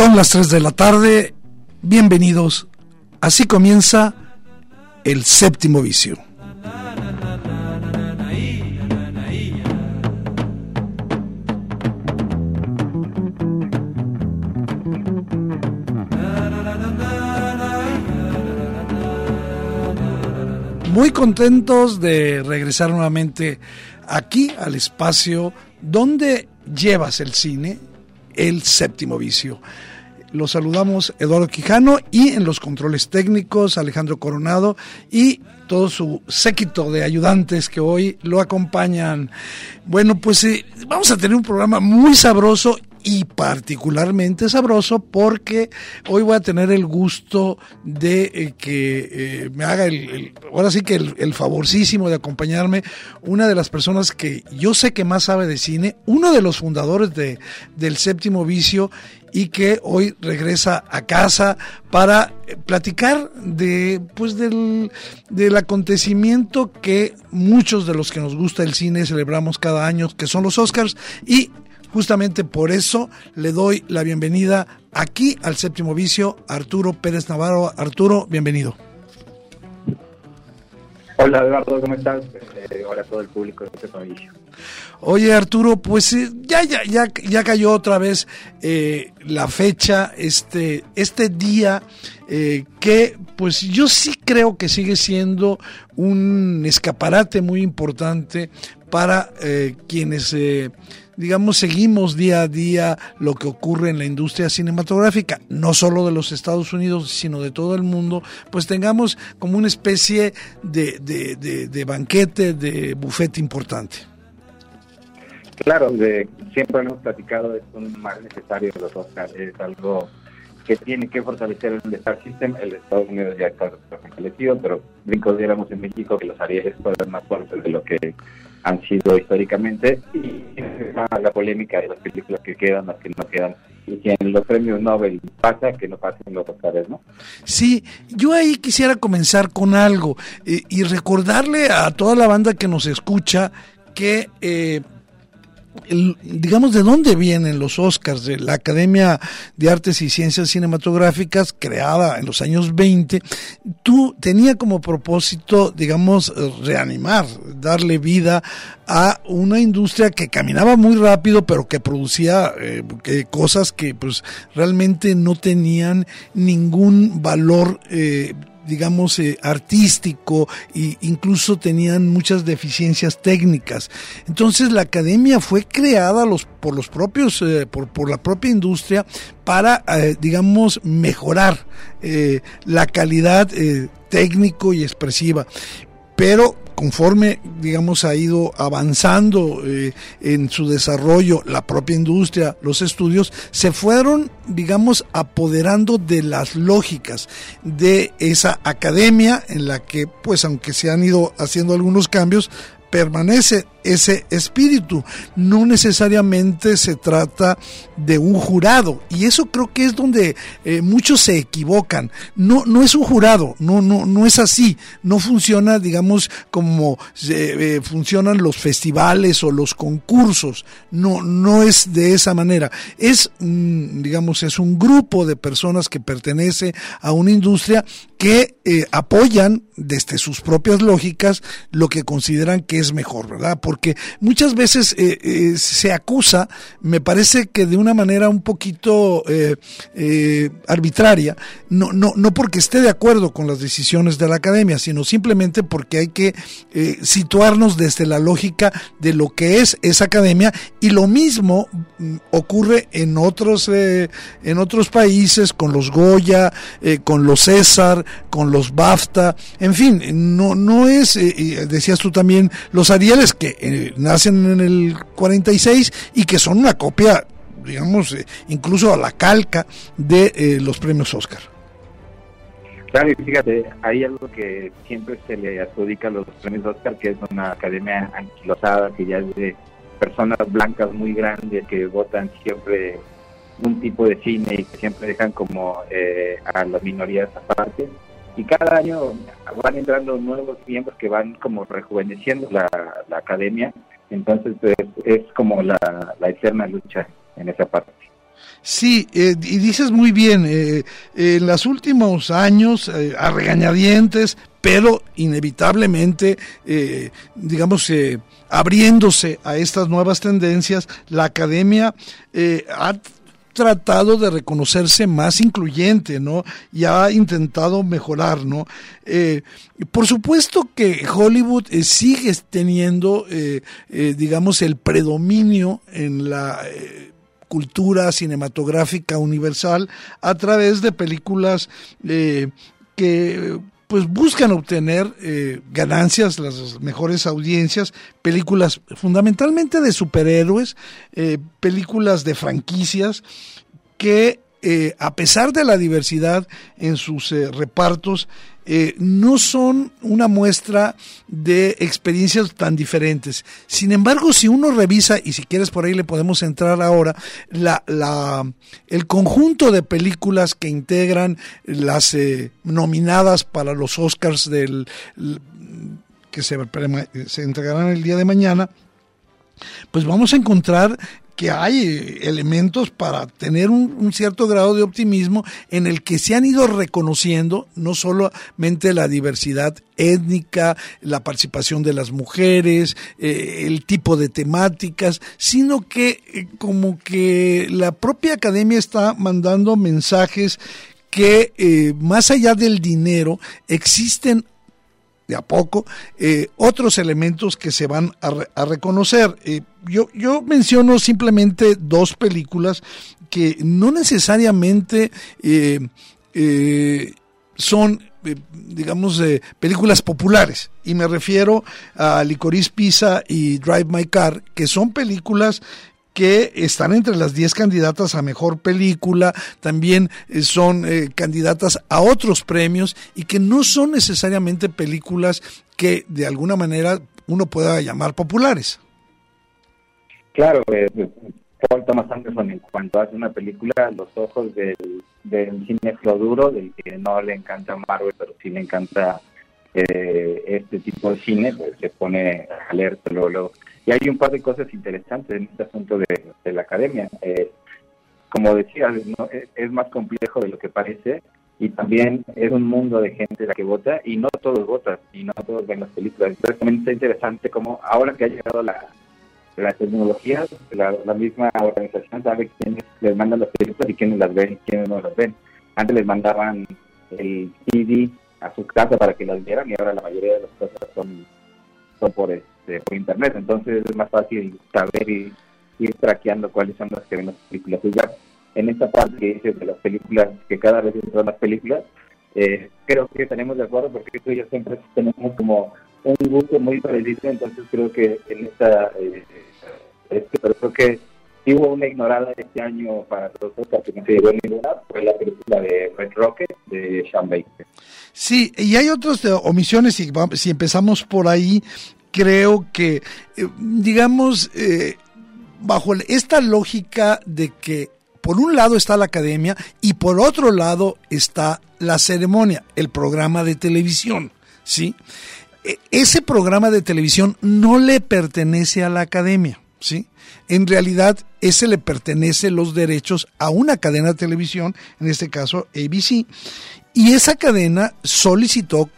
Son las 3 de la tarde, bienvenidos. Así comienza el séptimo vicio. Muy contentos de regresar nuevamente aquí al espacio donde llevas el cine, el séptimo vicio. Los saludamos Eduardo Quijano y en los controles técnicos Alejandro Coronado y todo su séquito de ayudantes que hoy lo acompañan. Bueno, pues eh, vamos a tener un programa muy sabroso y particularmente sabroso porque hoy voy a tener el gusto de eh, que eh, me haga el, ahora sí que el, el, favorcísimo de acompañarme una de las personas que yo sé que más sabe de cine, uno de los fundadores de, del séptimo vicio y que hoy regresa a casa para platicar de pues del, del acontecimiento que muchos de los que nos gusta el cine celebramos cada año que son los Oscars y Justamente por eso le doy la bienvenida aquí al séptimo vicio, Arturo Pérez Navarro. Arturo, bienvenido. Hola Eduardo, ¿cómo estás? Eh, hola a todo el público de este vicio. Oye Arturo, pues eh, ya, ya, ya, cayó otra vez eh, la fecha, este, este día eh, que pues yo sí creo que sigue siendo un escaparate muy importante para eh, quienes digamos, seguimos día a día lo que ocurre en la industria cinematográfica, no solo de los Estados Unidos, sino de todo el mundo, pues tengamos como una especie de, de banquete, de bufete importante. Claro, de, siempre hemos platicado, es un mal necesario de los Oscars, es algo que tiene que fortalecer el Star System. El Estados Unidos ya está fortalecido, pero diéramos en México que los Arieles fueron más fuertes de lo que han sido históricamente y la polémica de las películas que quedan, las que no quedan y que en los premios Nobel pasa que no pasen los Oscars, ¿no? Sí, yo ahí quisiera comenzar con algo eh, y recordarle a toda la banda que nos escucha que eh, digamos, de dónde vienen los Oscars, de la Academia de Artes y Ciencias Cinematográficas, creada en los años 20, tú tenía como propósito, digamos, reanimar, darle vida a una industria que caminaba muy rápido, pero que producía eh, cosas que pues realmente no tenían ningún valor eh, digamos, eh, artístico e incluso tenían muchas deficiencias técnicas. Entonces la academia fue creada los, por los propios, eh, por, por, la propia industria para, eh, digamos, mejorar eh, la calidad técnico y expresiva. Pero conforme, digamos, ha ido avanzando eh, en su desarrollo la propia industria, los estudios, se fueron, digamos, apoderando de las lógicas de esa academia en la que, pues, aunque se han ido haciendo algunos cambios, permanece ese espíritu. No necesariamente se trata de un jurado. Y eso creo que es donde eh, muchos se equivocan. No, no es un jurado, no, no, no es así. No funciona, digamos, como eh, eh, funcionan los festivales o los concursos. No, no es de esa manera. Es, digamos, es un grupo de personas que pertenece a una industria que eh, apoyan desde sus propias lógicas lo que consideran que es mejor, ¿verdad? Porque muchas veces eh, eh, se acusa, me parece que de una manera un poquito arbitraria, no, no, no porque esté de acuerdo con las decisiones de la academia, sino simplemente porque hay que situarnos desde la lógica de lo que es esa academia y lo mismo mm, ocurre en otros, en otros países con los Goya, con los César, con los BAFTA, en fin, no, no es, eh, decías tú también, los Arieles que eh, nacen en el 46 y que son una copia, digamos, eh, incluso a la calca de los premios Oscar. Claro, y fíjate, hay algo que siempre se le adjudica a los premios Oscar, que es una academia anquilosada, que ya es de personas blancas muy grandes que votan siempre un tipo de cine y que siempre dejan como a las minorías aparte y cada año van entrando nuevos miembros que van como rejuveneciendo la, academia, entonces pues, es como la, eterna lucha en esa parte. Sí, eh, y dices muy bien, eh, en los últimos años, eh, a regañadientes, pero inevitablemente, digamos, abriéndose a estas nuevas tendencias, la academia ha tratado de reconocerse más incluyente, ¿no? Y ha intentado mejorar, ¿no? Eh, por supuesto que Hollywood eh, sigue teniendo, eh, digamos, el predominio en la cultura cinematográfica universal a través de películas que pues buscan obtener eh, ganancias, las mejores audiencias, películas fundamentalmente de superhéroes, eh, películas de franquicias que eh, a pesar de la diversidad en sus repartos, eh, no son una muestra de experiencias tan diferentes. Sin embargo, si uno revisa, y si quieres por ahí le podemos entrar ahora, la, la, el conjunto de películas que integran las eh, nominadas para los Oscars del que se, se entregarán el día de mañana, pues vamos a encontrar que hay elementos para tener un, cierto grado de optimismo en el que se han ido reconociendo no solamente la diversidad étnica, la participación de las mujeres, eh, el tipo de temáticas, sino que eh, como que la propia academia está mandando mensajes que eh, más allá del dinero existen de a poco, eh, otros elementos que se van a, reconocer. Eh, yo, yo menciono simplemente dos películas que no necesariamente eh, son digamos, películas populares. Y me refiero a Licorice Pizza y Drive My Car, que son películas que están entre las 10 candidatas a mejor película, también eh, son eh, candidatas a otros premios y que no son necesariamente películas que de alguna manera uno pueda llamar populares. Claro, eh, Paul Thomas Anderson en cuanto hace una película, los ojos del, cine duro, del que no le encanta Marvel, pero sí le encanta eh, este tipo de cine, pues se pone alerta luego y hay un par de cosas interesantes en este asunto de, la academia. Eh, como decía, es, más complejo de lo que parece y también es un mundo de gente la que vota y no todos votan y no todos ven las películas. Entonces también está interesante como ahora que ha llegado la, la tecnología, la, misma organización sabe quiénes les mandan las películas y quiénes las ven y quiénes no las ven. Antes les mandaban el CD a su casa para que las vieran y ahora la mayoría de las cosas son, son por eso este, por internet, entonces es más fácil saber y ir traqueando cuáles son las que ven las películas. Y ya en esta parte que dices de las películas, que cada vez son más películas, eh, creo que tenemos de acuerdo porque tú y yo siempre tenemos como un gusto muy parecido, entonces creo que en esta, eh, este, pero creo que hubo una ignorada este año para todos que no se llegó ninguna, fue la película de Red Rocket de Sean Baker. Sí, y hay otras omisiones, y si empezamos por ahí, creo que, eh, digamos, eh, bajo esta lógica de que por un lado está la academia y por otro lado está la ceremonia, el programa de televisión, ¿sí? E, ese programa de televisión no le pertenece a la academia. ¿sí? En realidad, ese le pertenece los derechos a una cadena de televisión, en este caso ABC, y esa cadena solicitó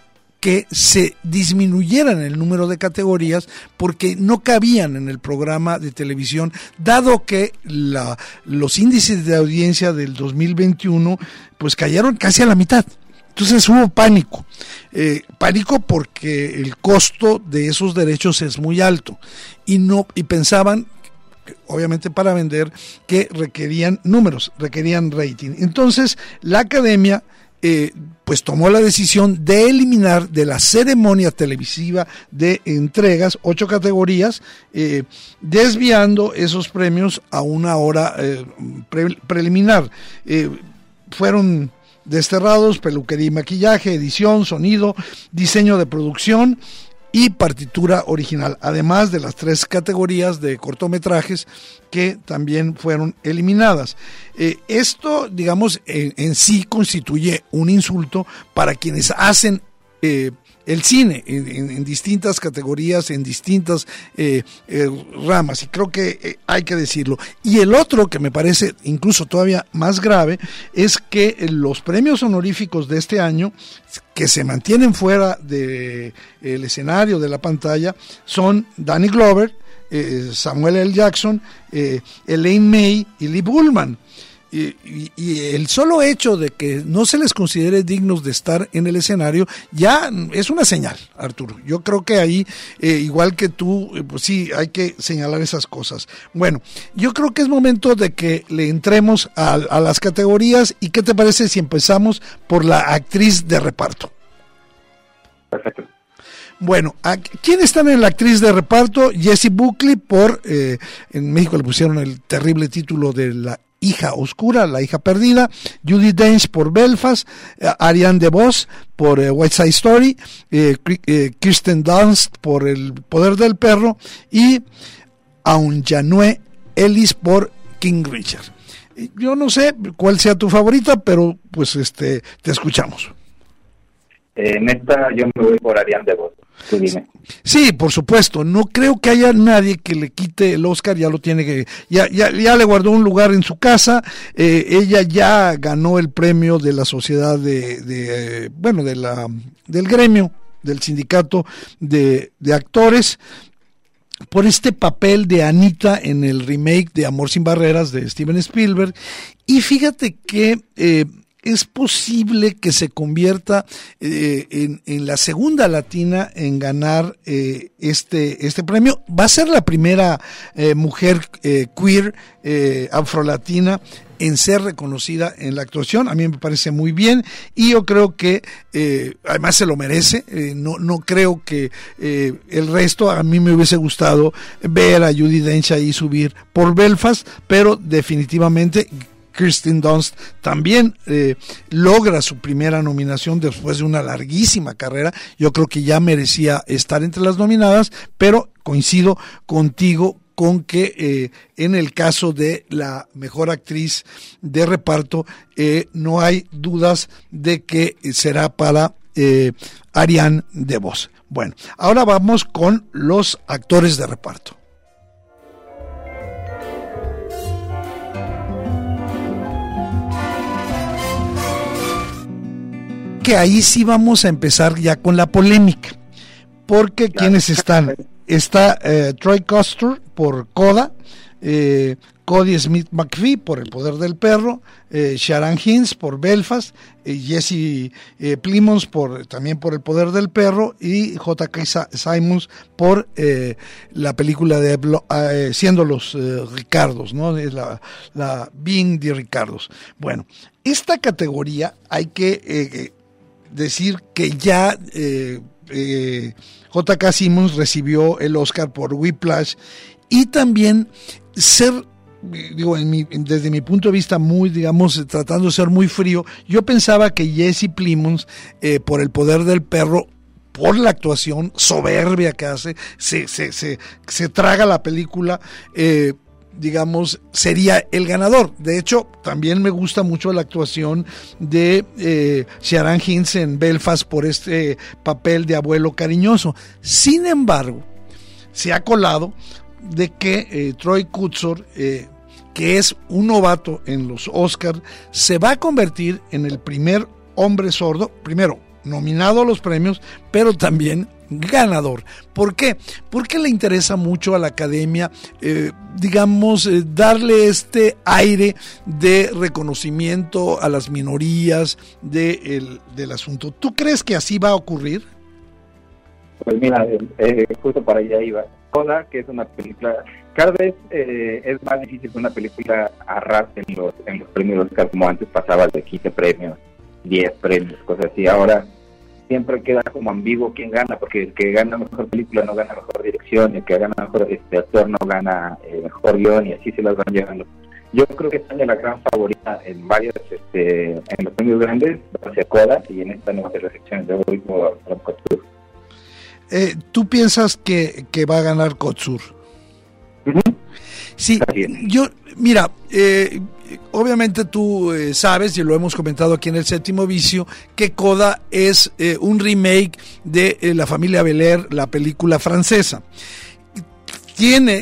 que se disminuyeran el número de categorías porque no cabían en el programa de televisión, dado que la, los índices de audiencia del 2021 pues cayeron casi a la mitad. Entonces hubo pánico, eh, pánico porque el costo de esos derechos es muy alto y no y pensaban obviamente para vender que requerían números, requerían rating. Entonces la academia eh, pues tomó la decisión de eliminar de la ceremonia televisiva de entregas ocho categorías, eh, desviando esos premios a una hora preliminar. fueron desterrados, peluquería y maquillaje, edición, sonido, diseño de producción y partitura original, además de las tres categorías de cortometrajes que también fueron eliminadas. Eh, esto, digamos, en, sí constituye un insulto para quienes hacen eh, el cine en, distintas categorías, en distintas eh, eh, ramas, y creo que eh, hay que decirlo. Y el otro que me parece incluso todavía más grave es que los premios honoríficos de este año, que se mantienen fuera del escenario, de la pantalla, son Danny Glover, Samuel L. Jackson, Elaine May y Lee Bullman. Y, el solo hecho de que no se les considere dignos de estar en el escenario ya es una señal, Arturo. Yo creo que ahí, eh, igual que tú, eh, pues sí, hay que señalar esas cosas. Bueno, yo creo que es momento de que le entremos a, a las categorías y qué te parece si empezamos por la actriz de reparto. Perfecto. Bueno, ¿quién están en la actriz de reparto? Jessie Buckley por, eh, en México le pusieron el terrible título de la hija oscura, la hija perdida, Judy Dench por Belfast, eh, Ariane DeVos por eh, West Side Story, eh, Kirsten Dunst por El Poder del Perro y Aunjanue Ellis por King Richard. Yo no sé cuál sea tu favorita, pero pues este te escuchamos. En esta yo me voy por Ariane DeVos. Sí, por supuesto. No creo que haya nadie que le quite el Oscar. Ya lo tiene que. Ya, ya, le guardó un lugar en su casa. Eh, ella ya ganó el premio de la sociedad de, de bueno, de la del gremio del sindicato de, de actores por este papel de Anita en el remake de Amor sin Barreras de Steven Spielberg. Y fíjate que eh, es posible que se convierta eh, en, la segunda latina en ganar eh, este, este premio. Va a ser la primera eh, mujer queer afrolatina en ser reconocida en la actuación. A mí me parece muy bien y yo creo que además se lo merece. no, no creo que el resto, a mí me hubiese gustado ver a Judy Dench ahí subir por Belfast, pero definitivamente Kirsten Dunst también eh, logra su primera nominación después de una larguísima carrera. Yo creo que ya merecía estar entre las nominadas, pero coincido contigo con que eh, en el caso de la mejor actriz de reparto eh, no hay dudas de que será para Ariane DeVos. Bueno, ahora vamos con los actores de reparto. Que ahí sí vamos a empezar ya con la polémica. Porque quienes están, está eh, Troy Custer por Coda, eh, Cody Smith McPhee por El Poder del Perro, eh, Sharon Hines por Belfast, Jesse Plimons por, también por El Poder del Perro y J.K. Simons por la película de Siendo los Ricardos, ¿no? La, la Being de Ricardos. Bueno, esta categoría hay que decir que ya eh, eh, J.K. Simmons recibió el Oscar por Whiplash y también ser digo, desde mi punto de vista muy, digamos, tratando de ser muy frío, yo pensaba que Jesse Plimons, eh, por el poder del perro, por la actuación soberbia que hace, se, se, se, se traga la película, eh, digamos, sería el ganador. De hecho, también me gusta mucho la actuación de eh, Sharon Hines en Belfast por este papel de abuelo cariñoso. Sin embargo, se ha colado de que Troy Kutzor, que es un novato en los Oscars, se va a convertir en el primer hombre sordo, primero nominado a los premios, pero también ganador. ¿Por qué? Porque le interesa mucho a la academia, eh, digamos, eh, darle este aire de reconocimiento a las minorías del asunto. ¿Tú crees que así va a ocurrir? Pues mira, eh, justo para allá iba. Coda, que es una película, cada vez es más difícil que una película arrase en los, en los premios Oscar, como antes pasaba de 15 premios, 10 premios, cosas así. Ahora siempre queda como ambiguo quién gana, porque el que gana mejor película no gana mejor dirección, el que gana mejor este actor no gana eh, mejor guion y así se las van llevando. Yo creo que España la gran favorita en varios, este, en los premios grandes, va a ser Coda y en esta nueva selección de hoy por Kotsur. Eh, ¿Tú piensas que, que va a ganar Kotsur? Sí, yo, mira, eh, obviamente tú eh, sabes, y lo hemos comentado aquí en el séptimo vicio, que Coda es eh, un remake de La familia Belair, la película francesa. Tiene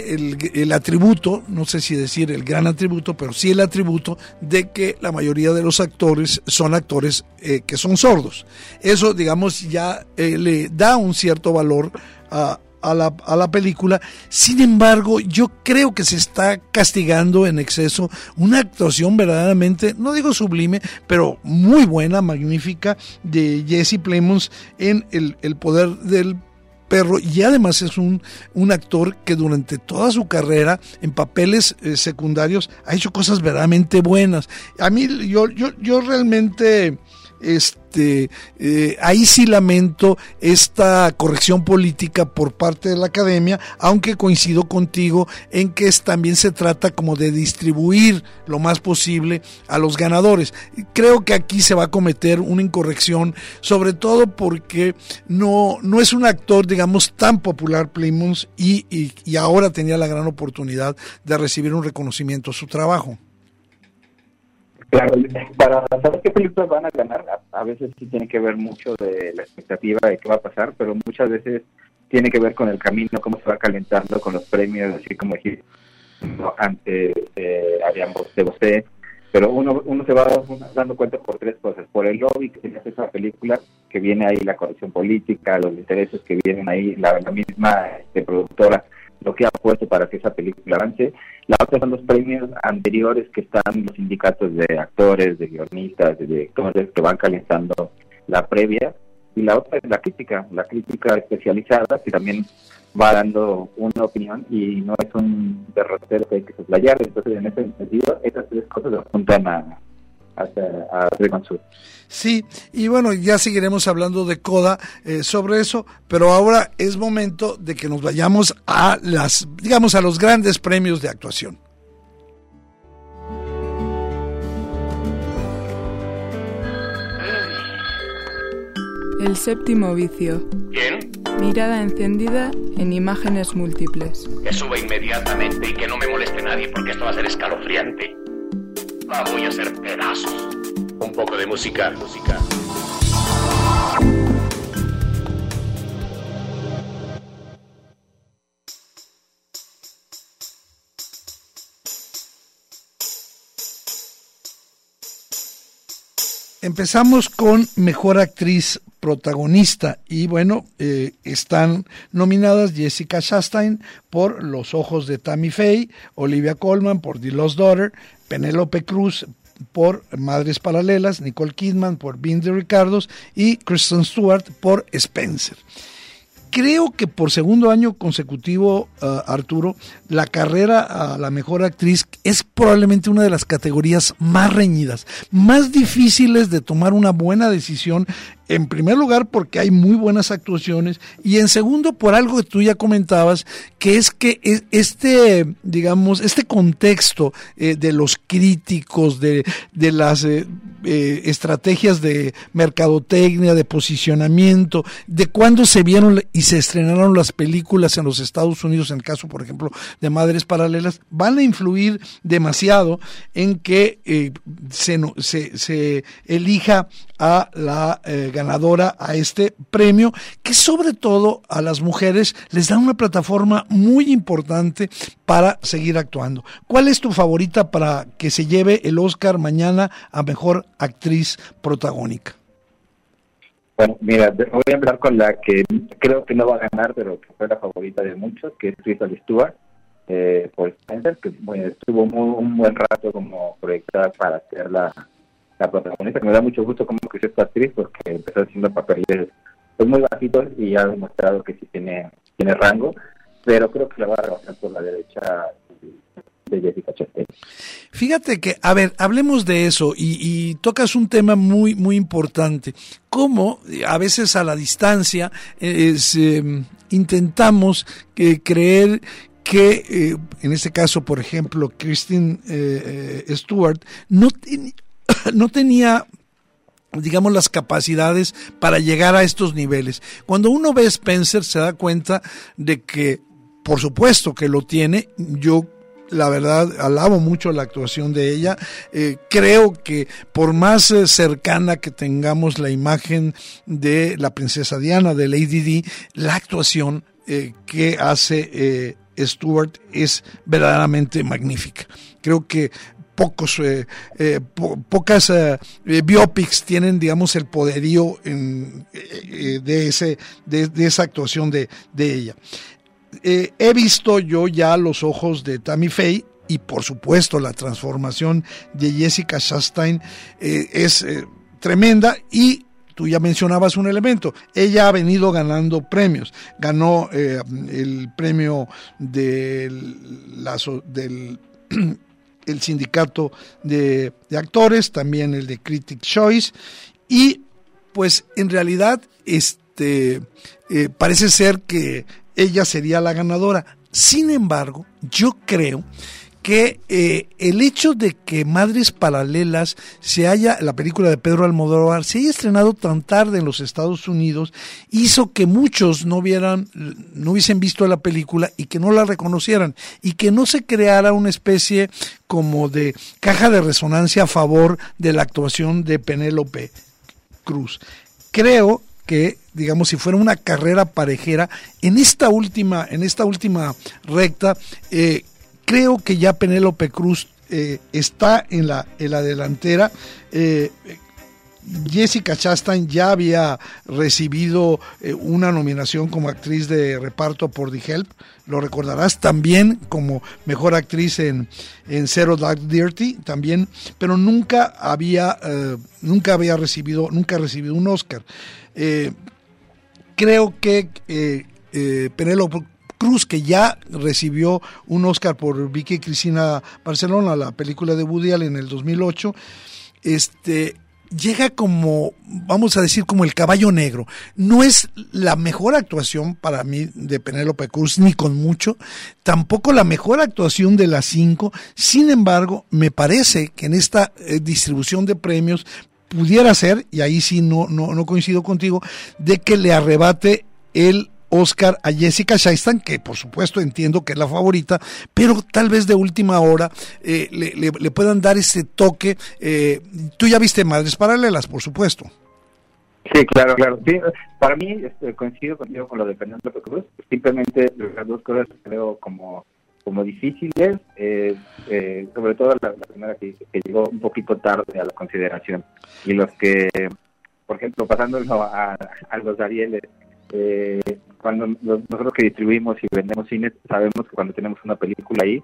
el, atributo, no sé si decir el gran atributo, pero sí el atributo de que la mayoría de los actores son actores que son sordos. Eso, digamos, ya le da un cierto valor a, a la, película. Sin embargo, yo creo que se está castigando en exceso una actuación verdaderamente, no digo sublime, pero muy buena, magnífica, de Jesse Plemons en el, el poder del perro y además es un, un, actor que durante toda su carrera en papeles eh, secundarios ha hecho cosas verdaderamente buenas. A mí yo, yo, yo realmente este, eh, ahí sí lamento esta corrección política por parte de la academia, aunque coincido contigo en que también se trata como de distribuir lo más posible a los ganadores. Creo que aquí se va a cometer una incorrección, sobre todo porque no, no es un actor, digamos, tan popular Plymouth y, y, y ahora tenía la gran oportunidad de recibir un reconocimiento a su trabajo. Claro, para saber qué películas van a ganar, a, veces sí tiene que ver mucho de la expectativa de qué va a pasar, pero muchas veces tiene que ver con el camino, cómo se va calentando con los premios, así como dijiste antes eh, habíamos de usted, pero uno, uno se va dando cuenta por tres cosas, por el lobby que tiene esa película, que viene ahí la corrección política, los intereses que vienen ahí, la, misma este, productora, lo que ha puesto para que esa película avance. La otra son los premios anteriores que están los sindicatos de actores, de guionistas, de directores que van calentando la previa. Y la otra es la crítica, la crítica especializada que también va dando una opinión y no es un derrotero que hay que soslayar. Entonces, en ese sentido, esas tres cosas apuntan a, Sí, y bueno, ya seguiremos hablando de Coda eh, sobre eso, pero ahora es momento de que nos vayamos a las, digamos, a los grandes premios de actuación. El séptimo vicio. ¿Quién? Mirada encendida en imágenes múltiples. Que suba inmediatamente y que no me moleste nadie porque esto va a ser escalofriante. La voy a hacer pedazos. Un poco de música, música. Empezamos con Mejor Actriz Protagonista y bueno, eh, están nominadas Jessica Chastain por Los Ojos de Tammy Faye, Olivia Colman por The Lost Daughter, Penélope Cruz por Madres Paralelas, Nicole Kidman por Bean de Ricardos y Kristen Stewart por Spencer. Creo que por segundo año consecutivo, uh, Arturo, la carrera a la mejor actriz es probablemente una de las categorías más reñidas, más difíciles de tomar una buena decisión en primer lugar porque hay muy buenas actuaciones y en segundo por algo que tú ya comentabas, que es que este, digamos, este contexto eh, de los críticos, de, de las eh, eh, estrategias de mercadotecnia, de posicionamiento, de cuándo se vieron y se estrenaron las películas en los Estados Unidos, en el caso, por ejemplo, de Madres Paralelas, van a influir demasiado en que se, se, se elija a la ganadora a este premio, que sobre todo a las mujeres les da una plataforma muy importante para seguir actuando. ¿Cuál es tu favorita para que se lleve el Oscar mañana a Mejor Actriz Protagónica? Bueno, mira, voy a hablar con la que creo que no va a ganar, pero que fue la favorita de muchos, que es Crystal Stewart, eh, por Spencer, que estuvo un buen rato como proyectada para ser la, la protagonista, que me da mucho gusto que es esta actriz, porque empezó haciendo papeles pues, muy bajitos y ha demostrado que sí tiene, tiene rango, pero creo que la va a rebasar por la derecha de Jessica Chastain. Fíjate que, a ver, hablemos de eso y, tocas un tema muy, muy importante. Cómo a veces a la distancia eh, em, intentamos eh, creer que, eh, en este caso, por ejemplo, Kristen Stewart no, no tenía digamos, las capacidades para llegar a estos niveles. Cuando uno ve Spencer se da cuenta de que, por supuesto que lo tiene, yo la verdad, alabo mucho la actuación de ella. Eh, creo que por más eh, cercana que tengamos la imagen de la princesa Diana, de Lady Di, la actuación eh, que hace Stuart es verdaderamente magnífica. Creo que pocos pocas biopics tienen digamos el poderío de ese de, esa actuación de, ella. Eh, he visto yo ya los ojos de Tammy Faye y por supuesto la transformación de Jessica Chastain eh, es eh, tremenda y tú ya mencionabas un elemento, ella ha venido ganando premios, ganó el premio del, del el sindicato de, de, actores, también el de Critic Choice y pues en realidad este parece ser que ella sería la ganadora. Sin embargo, yo creo que eh, el hecho de que Madres Paralelas se haya, la película de Pedro Almodóvar, se haya estrenado tan tarde en los Estados Unidos, hizo que muchos no vieran, no hubiesen visto la película y que no la reconocieran y que no se creara una especie como de caja de resonancia a favor de la actuación de Penélope Cruz. Creo que digamos si fuera una carrera parejera en esta última en esta última recta eh, creo que ya Penélope Cruz eh, está en la en la delantera eh, Jessica Chastain ya había recibido una nominación como actriz de reparto por The Help, lo recordarás también como mejor actriz en, en Zero Dark Dirty, también, pero nunca había, nunca había recibido, nunca recibido un Oscar. Eh, creo que eh, eh, Penélope Cruz, que ya recibió un Oscar por Vicky Cristina Barcelona, la película de Woody en el 2008, este, llega como, vamos a decir, como el caballo negro. No es la mejor actuación para mí de Penélope Cruz, ni con mucho, tampoco la mejor actuación de las cinco. Sin embargo, me parece que en esta distribución de premios pudiera ser, y ahí sí no, no, no coincido contigo, de que le arrebate el Oscar a Jessica Chastain, que por supuesto entiendo que es la favorita, pero tal vez de última hora eh, le, puedan dar ese toque. Eh, tú ya viste Madres Paralelas, por supuesto. Sí, claro, claro. Para mí este, coincido contigo con lo de Fernando Cruz. Simplemente las dos cosas creo como como difíciles, eh, eh, sobre todo la, primera que, llegó un poquito tarde a la consideración. Y los que, por ejemplo, pasándolo a, a los Arieles, eh, cuando nosotros que distribuimos y vendemos cines, sabemos que cuando tenemos una película ahí,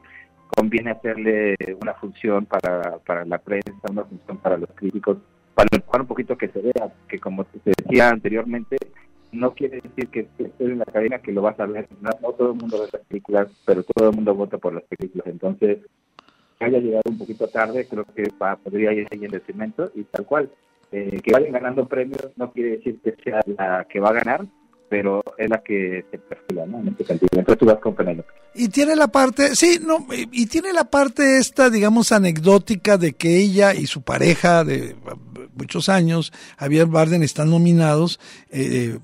conviene hacerle una función para, para la prensa, una función para los críticos, para un poquito que se vea, que como te decía anteriormente, no quiere decir que estés en la cadena que lo vas a ver. No, todo el mundo ve las películas, pero todo el mundo vota por las películas. Entonces, haya llegado un poquito tarde, creo que podría ir ahí en detrimento y tal cual. Eh, que vayan ganando premios no quiere decir que sea la que va a ganar, pero es la que se perfila, ¿no? En este sentido. Entonces tú vas con Penélope. Y tiene la parte, sí, no, y tiene la parte esta, digamos, anecdótica de que ella y su pareja de muchos años, Javier Barden, están nominados, eh,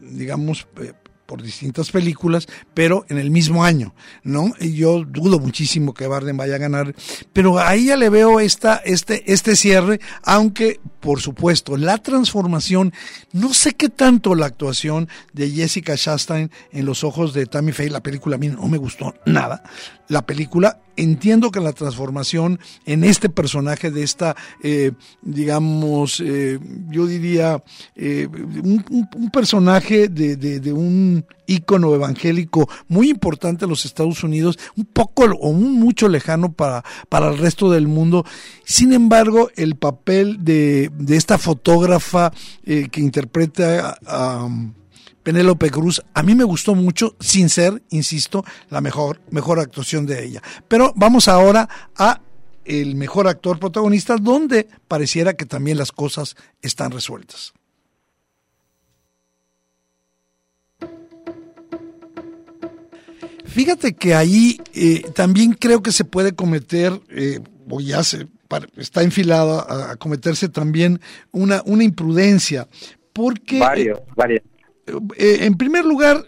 digamos, eh, por distintas películas, pero en el mismo año, ¿no? Y yo dudo muchísimo que Barden vaya a ganar, pero ahí ya le veo esta, este, este cierre, aunque, por supuesto, la transformación, no sé qué tanto la actuación de Jessica Chastain en los ojos de Tammy Faye, la película a mí no me gustó nada, la película, entiendo que la transformación en este personaje de esta, eh, digamos, eh, yo diría, eh, un, personaje de, de, un ícono evangélico muy importante en los Estados Unidos, un poco o un mucho lejano para, para el resto del mundo. Sin embargo, el papel de, de esta fotógrafa que interpreta a Penélope Cruz, a mí me gustó mucho, sin ser, insisto, la mejor, mejor actuación de ella. Pero vamos ahora a el mejor actor protagonista, donde pareciera que también las cosas están resueltas. Fíjate que ahí eh, también creo que se puede cometer, eh, o ya se está enfilado a, cometerse también una, una imprudencia, porque... Varios, varios. Eh, en primer lugar,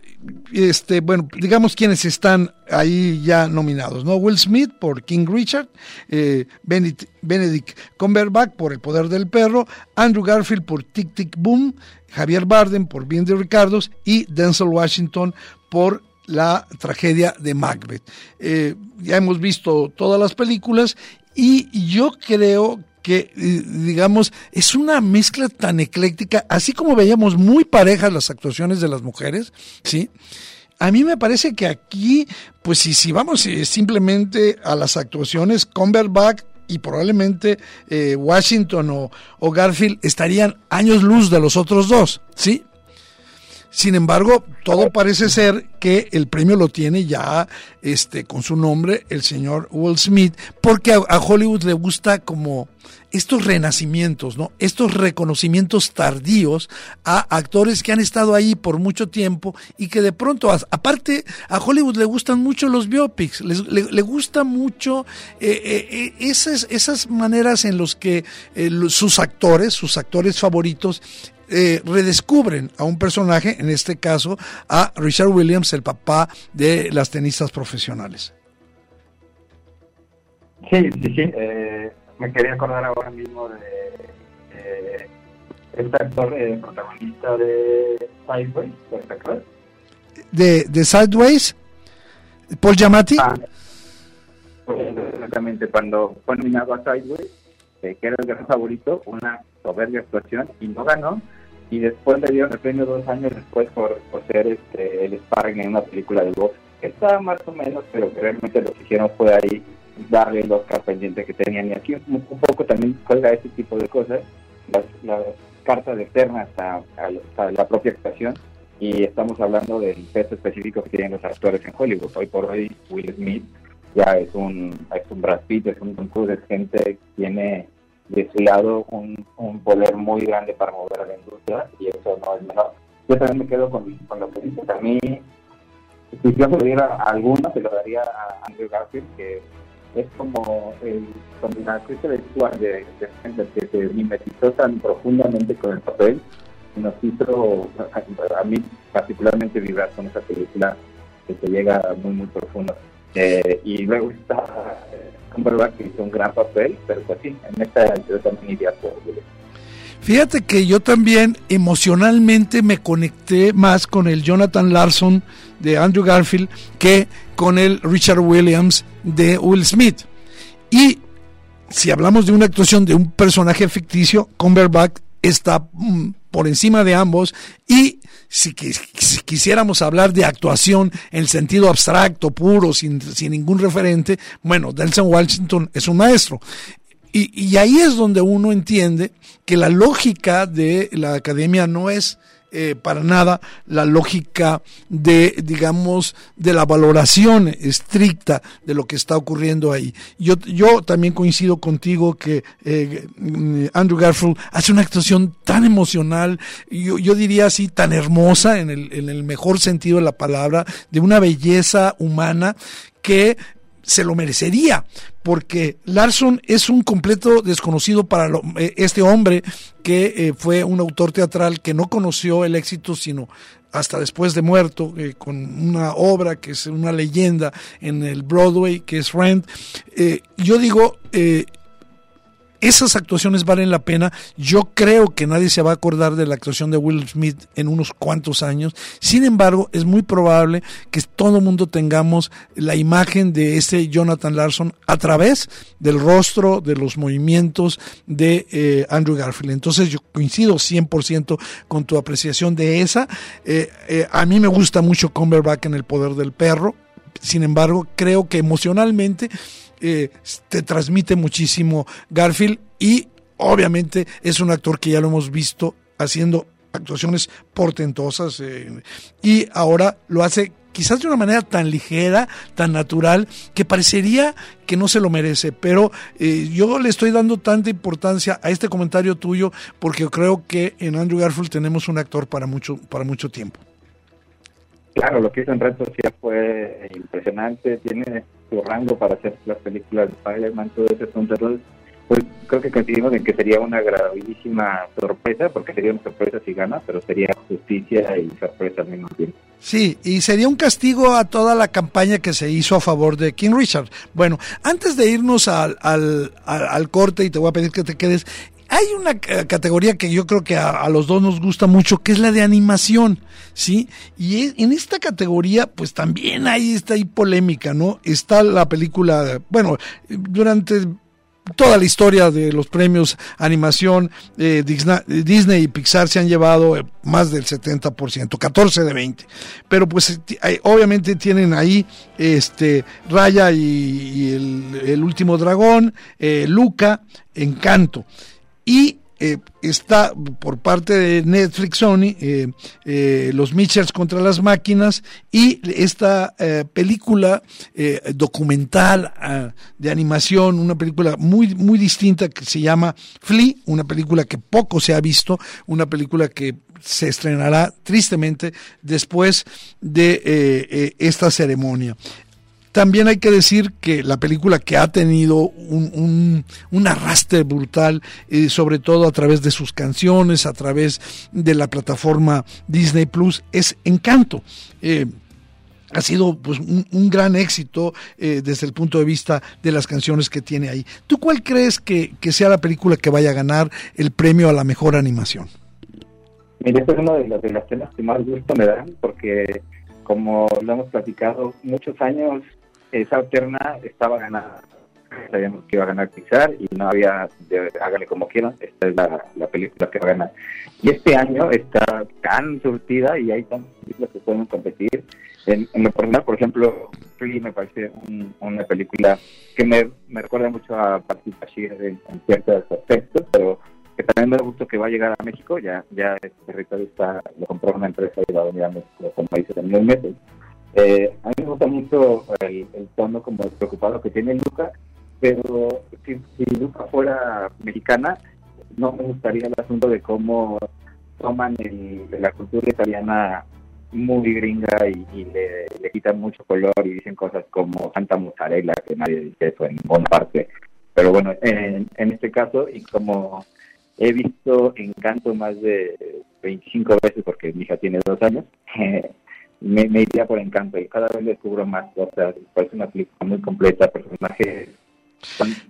este, bueno, digamos quienes están ahí ya nominados, ¿no? Will Smith por King Richard, eh, Benedict, Cumberbatch por El Poder del Perro, Andrew Garfield por Tic Tic Boom, Javier Barden por Bien de Ricardos y Denzel Washington por la tragedia de Macbeth. Eh, ya hemos visto todas las películas y yo creo que, eh, digamos, es una mezcla tan ecléctica, así como veíamos muy parejas las actuaciones de las mujeres, ¿sí? A mí me parece que aquí, pues si, si vamos eh, simplemente a las actuaciones, Cumberbatch y probablemente eh, Washington o, Garfield estarían años luz de los otros dos, ¿sí? Sin embargo, todo parece ser que el premio lo tiene ya este, con su nombre el señor Will Smith, porque a, Hollywood le gusta como estos renacimientos, ¿no? Estos reconocimientos tardíos a actores que han estado ahí por mucho tiempo y que de pronto, aparte, a Hollywood le gustan mucho los biopics, le, le, gusta mucho eh, eh, eh, esas, esas maneras en las que sus actores, sus actores favoritos, eh, redescubren a un personaje, en este caso a Richard Williams, el papá de las tenistas profesionales. Sí, sí, sí. Eh, me quería acordar ahora mismo de este actor eh, protagonista de Sideways, ¿De, de Sideways? ¿Paul Giamatti? Ah, pues, exactamente, cuando fue nominado a Sideways, que era el gran favorito, una soberbia actuación, y no ganó, y después le dieron el premio dos años después por, por ser este, el sparring en una película de box estaba más o menos, pero realmente lo que hicieron fue ahí darle los Oscar pendiente que tenían. Y aquí un, poco también juega ese tipo de cosas, las, las cartas externas a, a, la propia actuación, y estamos hablando del peso específico que tienen los actores en Hollywood. Hoy por hoy, Will Smith ya es un, es un Brad es un Tom Cruise, es gente que tiene de su lado un, un poder muy grande para mover a la industria y eso no es menor. Yo también me quedo con, con lo que dices. A mí, si yo se lo a se lo daría a Andrew Garfield, que es como el de Stewart de, de que se mimetizó tan profundamente con el papel y nos hizo, a, mí particularmente, vibrar con esa película que se llega muy, muy profundo. Eh, y luego está eh, que hizo un gran papel, pero pues sí, en esta yo también iría por Fíjate que yo también emocionalmente me conecté más con el Jonathan Larson de Andrew Garfield que con el Richard Williams de Will Smith. Y si hablamos de una actuación de un personaje ficticio, Cumberbatch está mm, por encima de ambos y si, quisiéramos hablar de actuación en sentido abstracto, puro, sin, sin ningún referente, bueno, Denzel Washington es un maestro. Y, y ahí es donde uno entiende que la lógica de la academia no es eh, para nada la lógica de, digamos, de la valoración estricta de lo que está ocurriendo ahí. Yo, yo también coincido contigo que eh, Andrew Garfield hace una actuación tan emocional, yo, yo diría así, tan hermosa en el, en el mejor sentido de la palabra, de una belleza humana que se lo merecería, porque Larson es un completo desconocido para eh, este hombre que eh, fue un autor teatral que no conoció el éxito sino hasta después de muerto, eh, con una obra que es una leyenda en el Broadway, que es Rent. yo digo, esas actuaciones valen la pena. Yo creo que nadie se va a acordar de la actuación de Will Smith en unos cuantos años. Sin embargo, es muy probable que todo el mundo tengamos la imagen de este Jonathan Larson a través del rostro, de los movimientos de eh, Andrew Garfield. Entonces yo coincido 100% con tu apreciación de esa. Eh, eh, a mí me gusta mucho Cumberbatch en El Poder del Perro. Sin embargo, creo que emocionalmente eh, te transmite muchísimo Garfield y obviamente es un actor que ya lo hemos visto haciendo actuaciones portentosas eh, y ahora lo hace quizás de una manera tan ligera, tan natural, que parecería que no se lo merece. Pero eh, yo le estoy dando tanta importancia a este comentario tuyo porque creo que en Andrew Garfield tenemos un actor para mucho, para mucho tiempo. Claro, lo que hizo en Red Social fue impresionante, tiene su rango para hacer las películas de Spider-Man, todo ese asunto. pues creo que coincidimos en que sería una gravísima sorpresa, porque sería una sorpresa si gana, pero sería justicia y sorpresa al mismo tiempo. Sí, y sería un castigo a toda la campaña que se hizo a favor de King Richard. Bueno, antes de irnos al, al, al corte, y te voy a pedir que te quedes, hay una categoría que yo creo que a, los dos nos gusta mucho, que es la de animación, ¿sí? Y en esta categoría, pues también hay, está ahí polémica, ¿no? Está la película, bueno, durante toda la historia de los premios animación, eh, Disney y Pixar se han llevado eh, más del 70%, 14 de 20. Pero pues obviamente tienen ahí este Raya y, el, último dragón, eh, Luca, Encanto y eh, está por parte de Netflix Sony eh, eh, Los Mitchells contra las máquinas y esta película documental ah, de animación, una película muy, muy distinta que se llama Flea, una película que poco se ha visto, una película que se estrenará tristemente después de esta ceremonia. También hay que decir que la película que ha tenido un, arrastre brutal, eh, sobre todo a través de sus canciones, a través de la plataforma Disney Plus, es Encanto. Eh, ha sido pues, un, gran éxito eh, desde el punto de vista de las canciones que tiene ahí. ¿Tú cuál crees que, sea la película que vaya a ganar el premio a la mejor animación? Mira, es una de las, de las temas que más gusto me dan porque como lo hemos platicado muchos años esa alterna estaba ganada. Sabíamos que iba a ganar Pixar y no había, de, hágale como quieran, esta es la, película que va a ganar. Y este año está tan surtida y hay tantas películas que pueden competir. En, lo personal, por ejemplo, Free me parece una película que me, recuerda mucho a Patti Bashir en, ciertos aspectos, pero que también me gusta que va a llegar a México. Ya ya el territorio está, lo compró una empresa y va a venir a México como dice en unos meses. Eh, a mí me gusta mucho el, tono como preocupado que tiene Luca, pero si, Luca fuera mexicana, no me gustaría el asunto de cómo toman la cultura italiana muy gringa y, le, quitan mucho color y dicen cosas como Santa Mozzarella, que nadie dice eso en ninguna parte. Pero bueno, en, en este caso, y como he visto Encanto más de 25 veces, porque mi hija tiene dos años, eh, me, me iría por encanto y cada vez descubro más cosas. Parece una película muy completa, personajes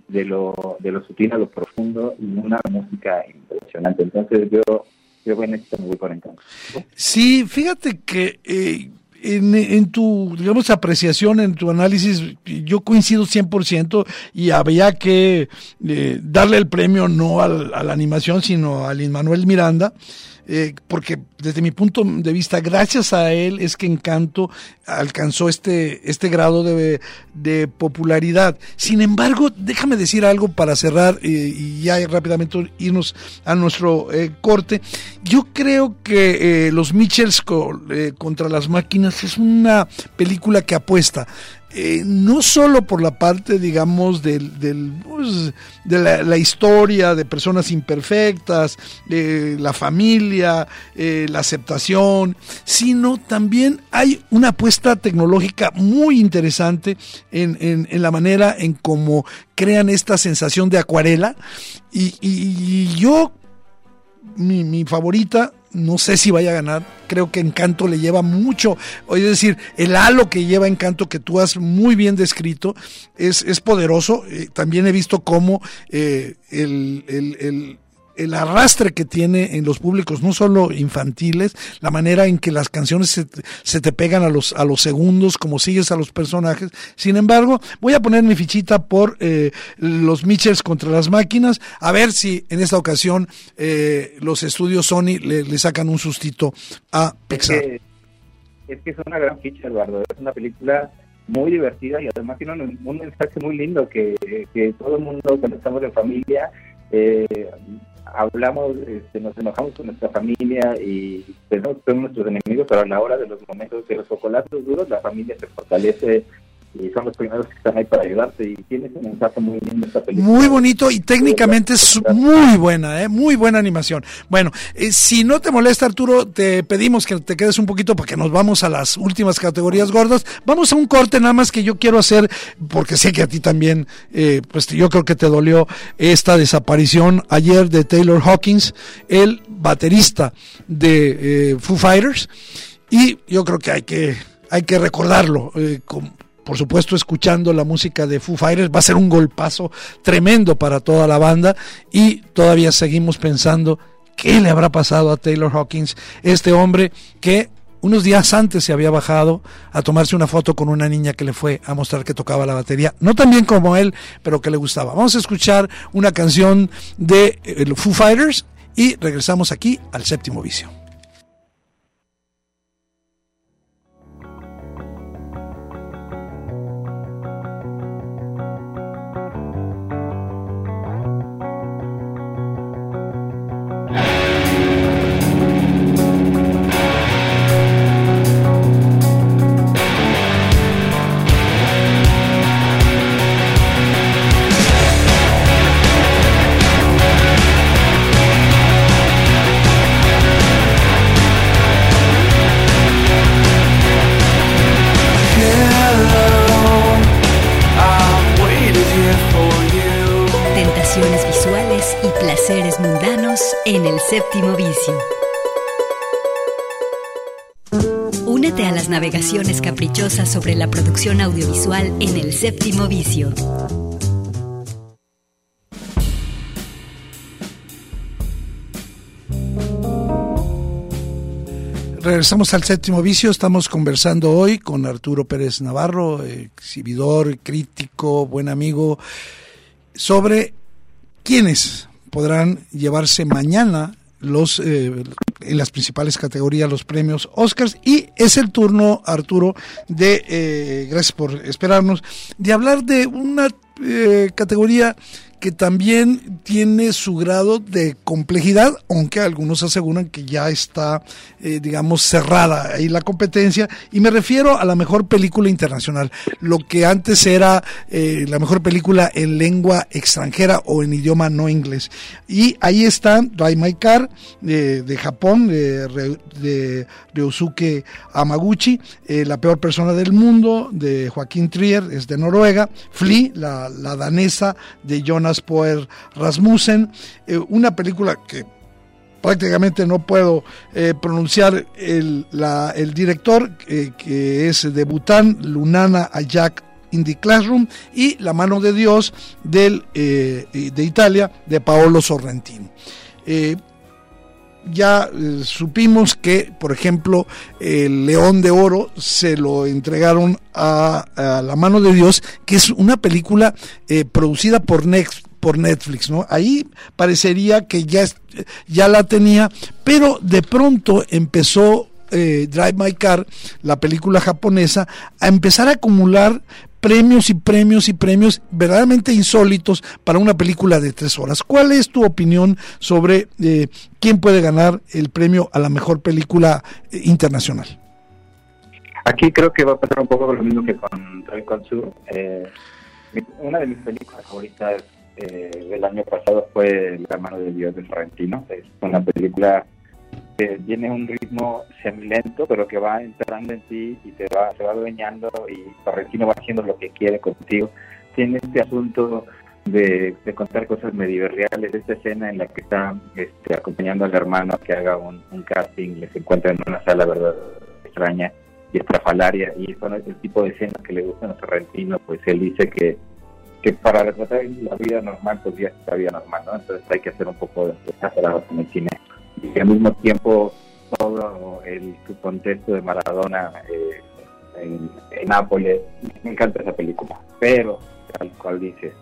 de lo, de lo sutil a lo profundo y una música impresionante. Entonces yo, yo en esto me voy por encanto. Sí, fíjate que... Eh, en, en, tu, digamos, apreciación, en tu análisis, yo coincido 100% y había que eh, darle el premio no al, a la animación, sino a Lin Manuel Miranda, eh, porque desde mi punto de vista, gracias a él es que Encanto alcanzó este, este grado de, de popularidad. Sin embargo, déjame decir algo para cerrar eh, y ya rápidamente irnos a nuestro eh, corte. Yo creo que Los Mitchells contra las máquinas es una película que apuesta eh, no solo por la parte, digamos, del, pues, de la, historia de personas imperfectas, la familia, la aceptación, sino también hay una apuesta tecnológica muy interesante en, en, la manera en cómo crean esta sensación de acuarela. Y, y yo, mi, mi favorita no sé si vaya a ganar. Creo que Encanto le lleva mucho. Es decir, el halo que lleva Encanto, que tú has muy bien descrito, es, es poderoso. Eh, también he visto cómo eh, el, el el arrastre que tiene en los públicos, no solo infantiles, la manera en que las canciones se, te pegan a los, a los segundos, como sigues a los personajes. Sin embargo, voy a poner mi fichita por eh, los Mitchells contra las máquinas, a ver si en esta ocasión eh, los estudios Sony le, sacan un sustito a Pixar. Es que, es una gran ficha, Eduardo. Es una película muy divertida y además tiene un, mensaje muy lindo que, que todo el mundo cuando estamos en familia eh, hablamos, este, nos enojamos con nuestra familia y pensamos nuestros enemigos, pero a la hora de los momentos de los chocolate duros, la familia se fortalece y son los primeros que están ahí para ayudarte y tienes un mensaje muy lindo esta película. Muy bonito y técnicamente es muy buena, ¿eh? muy buena animación. Bueno, eh, si no te molesta Arturo, te pedimos que te quedes un poquito porque nos vamos a las últimas categorías gordas. Vamos a un corte nada más que yo quiero hacer porque sé que a ti también, eh, pues yo creo que te dolió esta desaparición ayer de Taylor Hawkins, el baterista de eh, Foo Fighters y yo creo que hay que hay que recordarlo eh, con, por supuesto escuchando la música de Foo Fighters, va a ser un golpazo tremendo para toda la banda y todavía seguimos pensando qué le habrá pasado a Taylor Hawkins, este hombre que unos días antes se había bajado a tomarse una foto con una niña que le fue a mostrar que tocaba la batería, no tan bien como él, pero que le gustaba. Vamos a escuchar una canción de eh, Foo Fighters y regresamos aquí al séptimo vicio. En el séptimo vicio. Únete a las navegaciones caprichosas sobre la producción audiovisual en el séptimo vicio. Regresamos al séptimo vicio. Estamos conversando hoy con Arturo Pérez Navarro, exhibidor, crítico, buen amigo, sobre quiénes podrán llevarse mañana los eh, en las principales categorías los premios Oscars. Y es el turno Arturo de eh, gracias por esperarnos de hablar de una eh, categoría que también tiene su grado de complejidad, aunque algunos aseguran que ya está, eh, digamos, cerrada ahí la competencia, y me refiero a la mejor película internacional, lo que antes era eh, la mejor película en lengua extranjera o en idioma no inglés. Y ahí está Drive My Car de, Japón, de, de Amaguchi, eh, La peor persona del mundo de Joaquín Trier, es de Noruega, Flea, la, la danesa de Jonas Poer Rasmussen, eh, una película que prácticamente no puedo eh, pronunciar el, director, eh, que es de Bután, Lunana Ayak in the Classroom, y La mano de Dios del, de Italia, de Paolo Sorrentino ya eh, supimos que, por ejemplo, el León de Oro se lo entregaron a, la mano de Dios, que es una película eh, producida por, por Netflix, ¿no? Ahí parecería que ya, ya la tenía, pero de pronto empezó eh, Drive My Car, la película japonesa, a empezar a acumular premios y premios y premios verdaderamente insólitos para una película de tres horas. ¿Cuál es tu opinión sobre eh, quién puede ganar el premio a la mejor película eh, internacional? Aquí creo que va a pasar un poco lo mismo que con Troy Consu. Eh, una de mis películas favoritas eh, del año pasado fue La mano de Dios de Sorrentino. Es una película que tiene un ritmo semilento, pero que va entrando en ti y te va, se va adueñando y Sorrentino va haciendo lo que quiere contigo. Tiene este asunto de, contar cosas medio reales, esta escena en la que está este, acompañando al hermano que haga un, casting, les encuentra en una sala verdad extraña y estrafalaria, y son el tipo de escenas que le gustan a Sorrentino, pues él dice que que para retratar la vida normal, pues ya es la vida normal, ¿no? Entonces hay que hacer un poco de exagerados en el cine. Y al mismo tiempo, todo el contexto de Maradona eh, en, Nápoles, me encanta esa película. Pero, tal cual dices,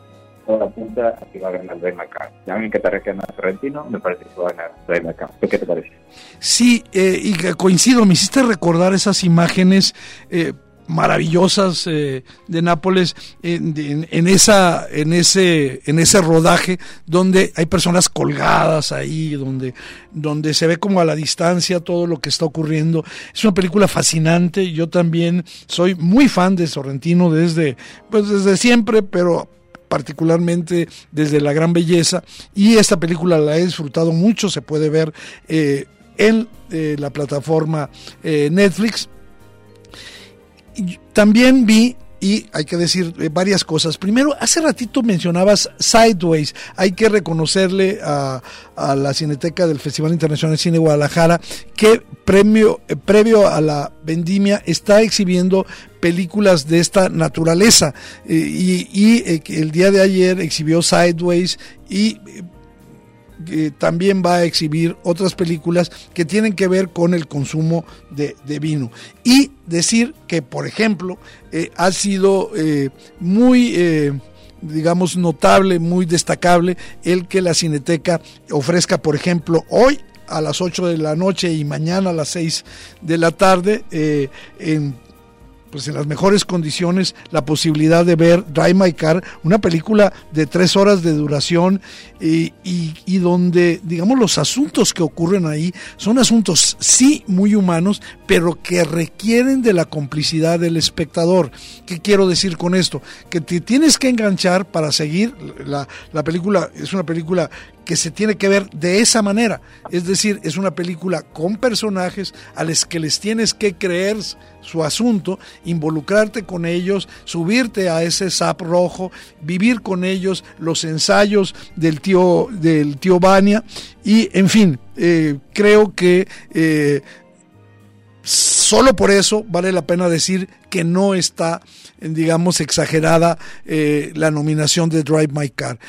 toda apunta a que va a ganar Ray McCann. A mí me encantaría que gane Sorrentino, me parece que va a ganar Ray McCann. ¿Qué te parece? Sí, eh, y coincido, me hiciste recordar esas imágenes. Eh, maravillosas eh, de Nápoles en, esa en ese en ese rodaje donde hay personas colgadas ahí donde donde se ve como a la distancia todo lo que está ocurriendo. Es una película fascinante. Yo también soy muy fan de Sorrentino desde pues desde siempre pero particularmente desde la gran belleza. Y esta película la he disfrutado mucho. Se puede ver eh, en eh, la plataforma Netflix también vi y hay que decir eh, varias cosas. Primero, hace ratito mencionabas Sideways. Hay que reconocerle a, la Cineteca del Festival Internacional de Cine Guadalajara que premio, eh, previo a la vendimia está exhibiendo películas de esta naturaleza. Eh, y el día de ayer exhibió Sideways y también va a exhibir otras películas que tienen que ver con el consumo de, vino. Y decir que, por ejemplo, eh, ha sido eh, muy... Eh, digamos, notable, muy destacable, el que la Cineteca ofrezca, por ejemplo, hoy a las 8 de la noche y mañana a las 6 de la tarde en pues en las mejores condiciones la posibilidad de ver Drive My Car, una película de tres horas de duración y, y, donde, digamos, los asuntos que ocurren ahí son asuntos, sí, muy humanos, pero que requieren de la complicidad del espectador. ¿Qué quiero decir con esto? Que te tienes que enganchar para seguir. La, la película es una película que se tiene que ver de esa manera. Es decir, es una película con personajes a los que les tienes que creer su asunto, involucrarte con ellos, subirte a ese sap rojo, vivir con ellos los ensayos del tío, del tío Bania y, en fin, eh, creo que eh, solo por eso vale la pena decir que no está, digamos, exagerada eh, la nominación de Drive My Car.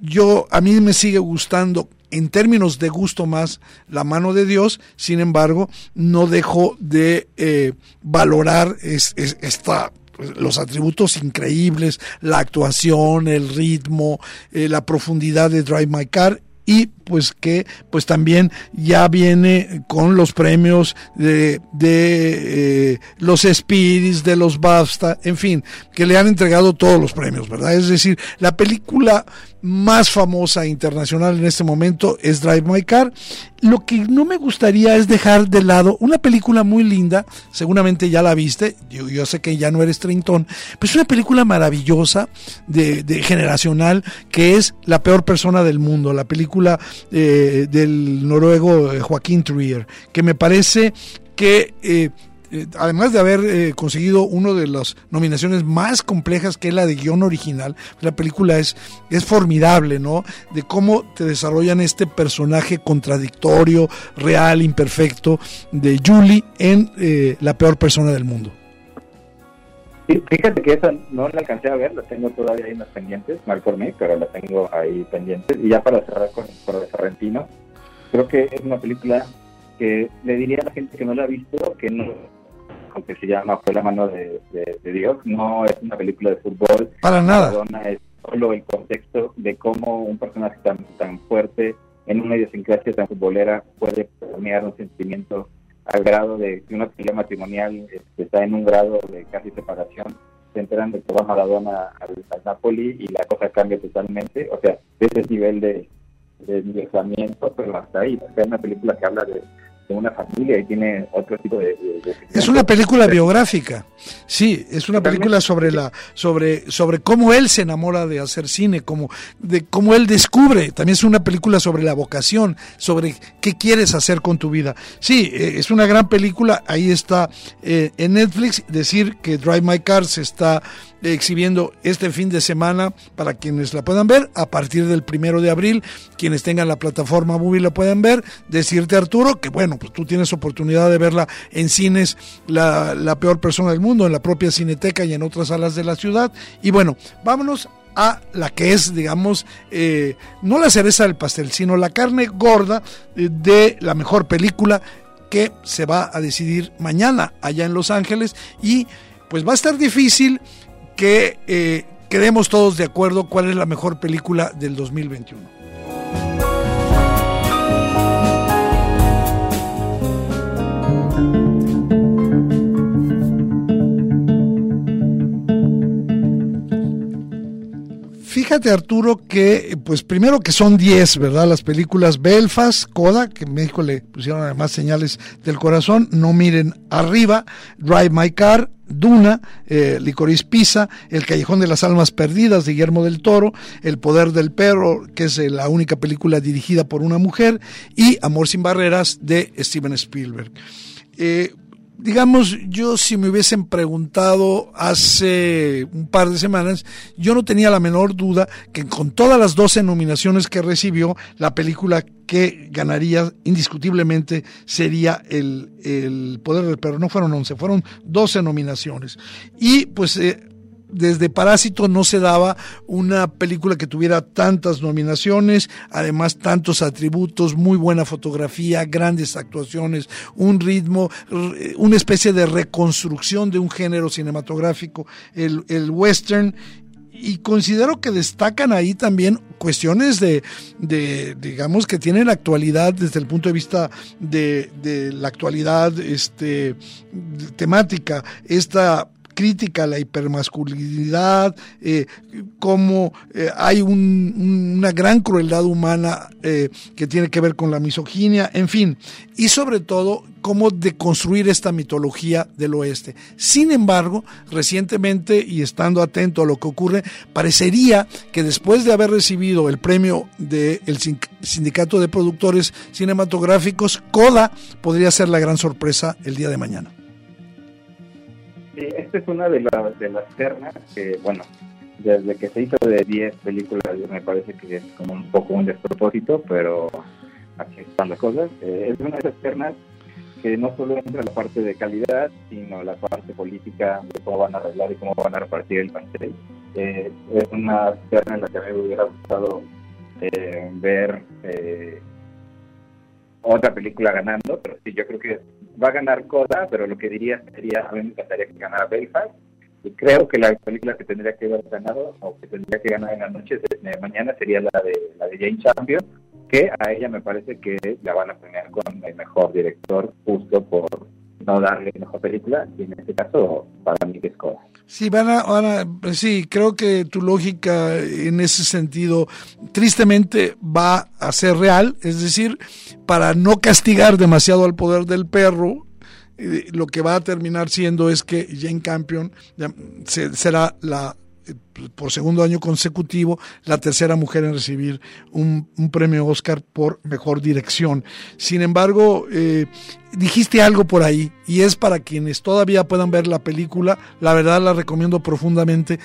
Yo, a mí me sigue gustando en términos de gusto más la mano de Dios, sin embargo, no dejo de eh, valorar esta pues, los atributos increíbles, la actuación, el ritmo, eh, la profundidad de Drive My Car y pues que pues también ya viene con los premios de, de eh, los Spirits, de los BAFTA, en fin, que le han entregado todos los premios, ¿verdad? Es decir, la película más famosa internacional en este momento es Drive My Car. Lo que no me gustaría es dejar de lado una película muy linda, seguramente ya la viste, yo, yo sé que ya no eres trintón, pero es una película maravillosa, de, de generacional, que es La peor persona del mundo, la película eh, del noruego eh, Joaquín Trier, que me parece que eh, además de haber conseguido una de las nominaciones más complejas que es la de guion original, la película es, es formidable, ¿no? De cómo te desarrollan este personaje contradictorio, real, imperfecto de Julie en La peor persona del mundo. fíjate que esa no la alcancé a ver, la tengo todavía ahí en pendientes, mal por mí, pero la tengo ahí pendientes. Y ya para cerrar con, con el Sorrentino, creo que es una película que le diría a la gente que no la ha visto que no, aunque se llama Fue la mano de, Dios, no es una película de fútbol. Para nada. Es solo el contexto de cómo un personaje tan, tan fuerte en una idiosincrasia tan futbolera puede permear un sentimiento al grado de que una familia matrimonial este, está en un grado de casi separación, se enteran de que va Maradona al, Napoli y la cosa cambia totalmente, o sea, de ese nivel de, de pero hasta ahí, es una película que habla de, una familia y tiene otro tipo de, Es una película biográfica. Sí, es una película sobre la sobre sobre cómo él se enamora de hacer cine, como de cómo él descubre. También es una película sobre la vocación, sobre qué quieres hacer con tu vida. Sí, eh, es una gran película. Ahí está eh, en Netflix. Decir que Drive My Car se está exhibiendo este fin de semana para quienes la puedan ver a partir del primero de abril. Quienes tengan la plataforma móvil la pueden ver. Decirte Arturo que bueno, pues tú tienes oportunidad de verla en cines, la, la peor persona del mundo, en la propia Cineteca y en otras salas de la ciudad. Y bueno, vámonos a la que es, digamos, eh, no la cereza del pastel, sino la carne gorda eh, de la mejor película que se va a decidir mañana allá en Los Ángeles y pues va a estar difícil que eh, quedemos todos de acuerdo cuál es la mejor película del 2021. Fíjate Arturo que, pues primero que son 10, ¿verdad? Las películas Belfast, Coda, que en México le pusieron además señales del corazón, No miren arriba, Drive My Car, Duna, eh, Licorice Pisa, El Callejón de las Almas Perdidas de Guillermo del Toro, El Poder del Perro, que es eh, la única película dirigida por una mujer, y Amor sin Barreras de Steven Spielberg. Eh, digamos, yo si me hubiesen preguntado hace un par de semanas, yo no tenía la menor duda que con todas las 12 nominaciones que recibió, la película que ganaría indiscutiblemente sería el, el Poder del Perro. No fueron 11, fueron 12 nominaciones. Y pues eh, desde Parásito no se daba una película que tuviera tantas nominaciones, además tantos atributos, muy buena fotografía, grandes actuaciones, un ritmo, una especie de reconstrucción de un género cinematográfico, el, el western, y considero que destacan ahí también cuestiones de, de, digamos, que tienen actualidad desde el punto de vista de, de la actualidad este, temática. Esta crítica a la hipermasculinidad, eh, cómo eh, hay una gran crueldad humana eh, que tiene que ver con la misoginia, en fin, y sobre todo cómo deconstruir esta mitología del oeste. Sin embargo, recientemente, y estando atento a lo que ocurre, parecería que después de haber recibido el premio del Sindicato de Productores Cinematográficos, CODA podría ser la gran sorpresa el día de mañana. Sí, esta es una de, las de las ternas que, bueno, desde que se hizo de 10 películas, me parece que es como un poco un despropósito, pero aquí están las cosas. Eh, es una de esas ternas que no solo entra la parte de calidad, sino la parte política de cómo van a arreglar y cómo van a repartir el pastel. Eh, es una terna en la que me hubiera gustado eh, ver otra película ganando, pero sí, yo creo que va a ganar Coda, pero lo que diría sería, a mí me encantaría que ganara Belfast, y creo que la película que tendría que haber ganado, o que tendría que ganar en la noche de mañana, sería la de, la de Jane Champion, que a ella me parece que la van a premiar con el mejor director, justo por no darle mejor película, y en este caso, para mí que es Coda. Sí, van a, pues sí, creo que tu lógica en ese sentido tristemente va a ser real, es decir, para no castigar demasiado al poder del perro, eh, lo que va a terminar siendo es que Jane Campion será la por segundo año consecutivo, la tercera mujer en recibir un, premio Oscar por mejor dirección. Sin embargo, eh, dijiste algo por ahí y es para quienes todavía puedan ver la película, la verdad la recomiendo profundamente.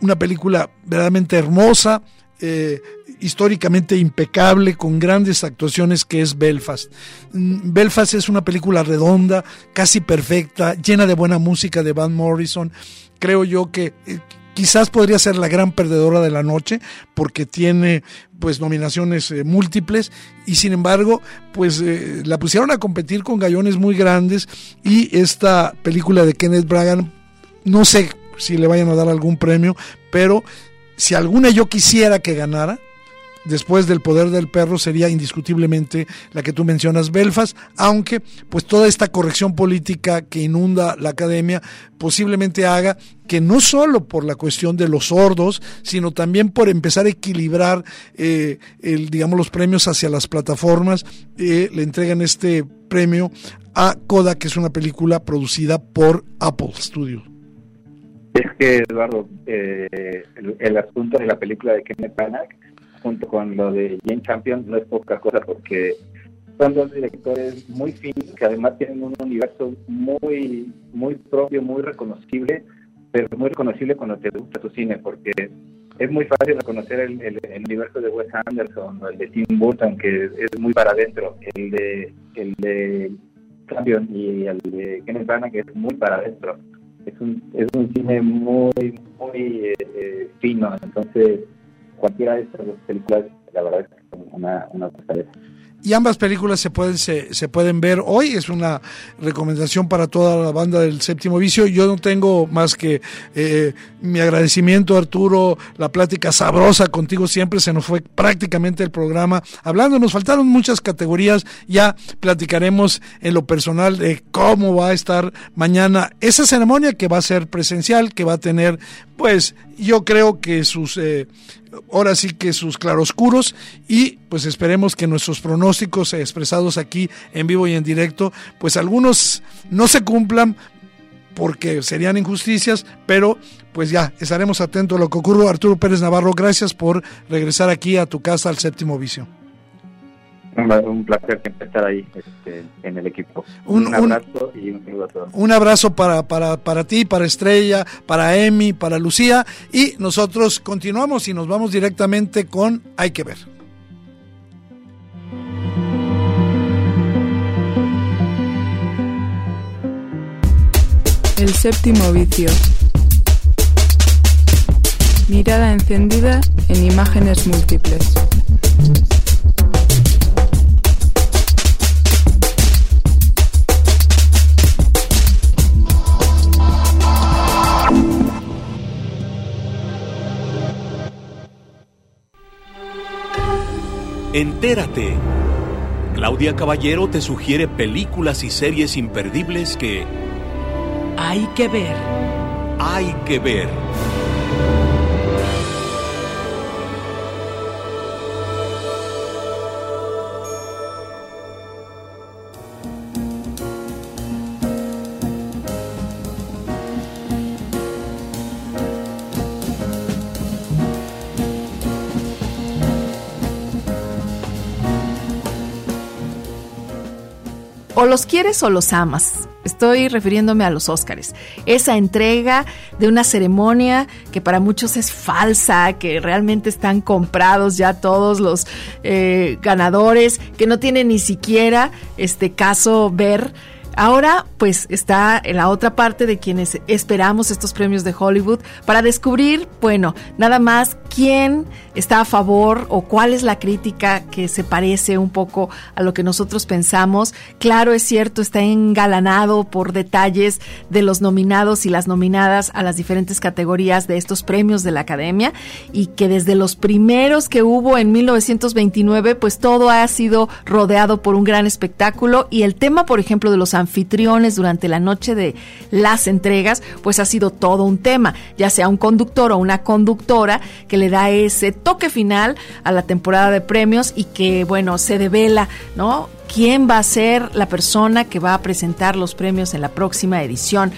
Una película verdaderamente hermosa, eh, históricamente impecable, con grandes actuaciones, que es Belfast. Mm, Belfast es una película redonda, casi perfecta, llena de buena música de Van Morrison. Creo yo que eh, quizás podría ser la gran perdedora de la noche porque tiene pues nominaciones eh, múltiples y sin embargo pues eh, la pusieron a competir con gallones muy grandes y esta película de Kenneth Bragan no sé si le vayan a dar algún premio pero si alguna yo quisiera que ganara después del poder del perro sería indiscutiblemente la que tú mencionas, Belfast, aunque pues toda esta corrección política que inunda la academia posiblemente haga que no solo por la cuestión de los sordos, sino también por empezar a equilibrar eh, el, digamos, los premios hacia las plataformas, eh, le entregan este premio a Coda, que es una película producida por Apple Studios. Es que, Eduardo, eh, el, asunto de la película de Kenneth Branagh, junto con lo de Jane Champion, no es poca cosa porque son dos directores muy finos que además tienen un universo muy, muy propio, muy reconocible, pero muy reconocible cuando te gusta tu cine, porque es muy fácil reconocer el, universo de Wes Anderson o el de Tim Burton, que es, muy para adentro, el de, el de Champion y el de Kenneth Branagh, que es muy para adentro. Es un, es un cine muy, muy eh, eh, fino, entonces cualquiera de estas dos películas, la verdad es que una, una y ambas películas se pueden se, se, pueden ver hoy. Es una recomendación para toda la banda del séptimo vicio. Yo no tengo más que eh, mi agradecimiento Arturo la plática sabrosa contigo siempre. Se nos fue prácticamente el programa hablando. Nos faltaron muchas categorías. Ya platicaremos en lo personal de cómo va a estar mañana esa ceremonia que va a ser presencial que va a tener pues yo creo que sus eh, ahora sí que sus claroscuros y pues esperemos que nuestros pronósticos expresados aquí en vivo y en directo, pues algunos no se cumplan porque serían injusticias, pero pues ya estaremos atentos a lo que ocurra. Arturo Pérez Navarro, gracias por regresar aquí a tu casa al séptimo vicio. Un placer estar ahí este, en el equipo. Un, abrazo y un saludo a todos. Un abrazo para, para, para ti, para Estrella, para Emi, para Lucía. Y nosotros continuamos y nos vamos directamente con Hay que ver. El séptimo vicio. Mirada encendida en imágenes múltiples. Entérate. Claudia Caballero te sugiere películas y series imperdibles que hay que ver. Hay que ver. O los quieres o los amas. Estoy refiriéndome a los Óscares. Esa entrega de una ceremonia que para muchos es falsa, que realmente están comprados ya todos los eh, ganadores, que no tiene ni siquiera este caso ver Ahora, pues está en la otra parte de quienes esperamos estos premios de Hollywood para descubrir, bueno, nada más quién está a favor o cuál es la crítica que se parece un poco a lo que nosotros pensamos. Claro, es cierto, está engalanado por detalles de los nominados y las nominadas a las diferentes categorías de estos premios de la Academia y que desde los primeros que hubo en 1929, pues todo ha sido rodeado por un gran espectáculo y el tema, por ejemplo, de los anfitriones durante la noche de las entregas, pues ha sido todo un tema, ya sea un conductor o una conductora que le da ese toque final a la temporada de premios y que, bueno, se devela, ¿no? Quién va a ser la persona que va a presentar los premios en la próxima edición.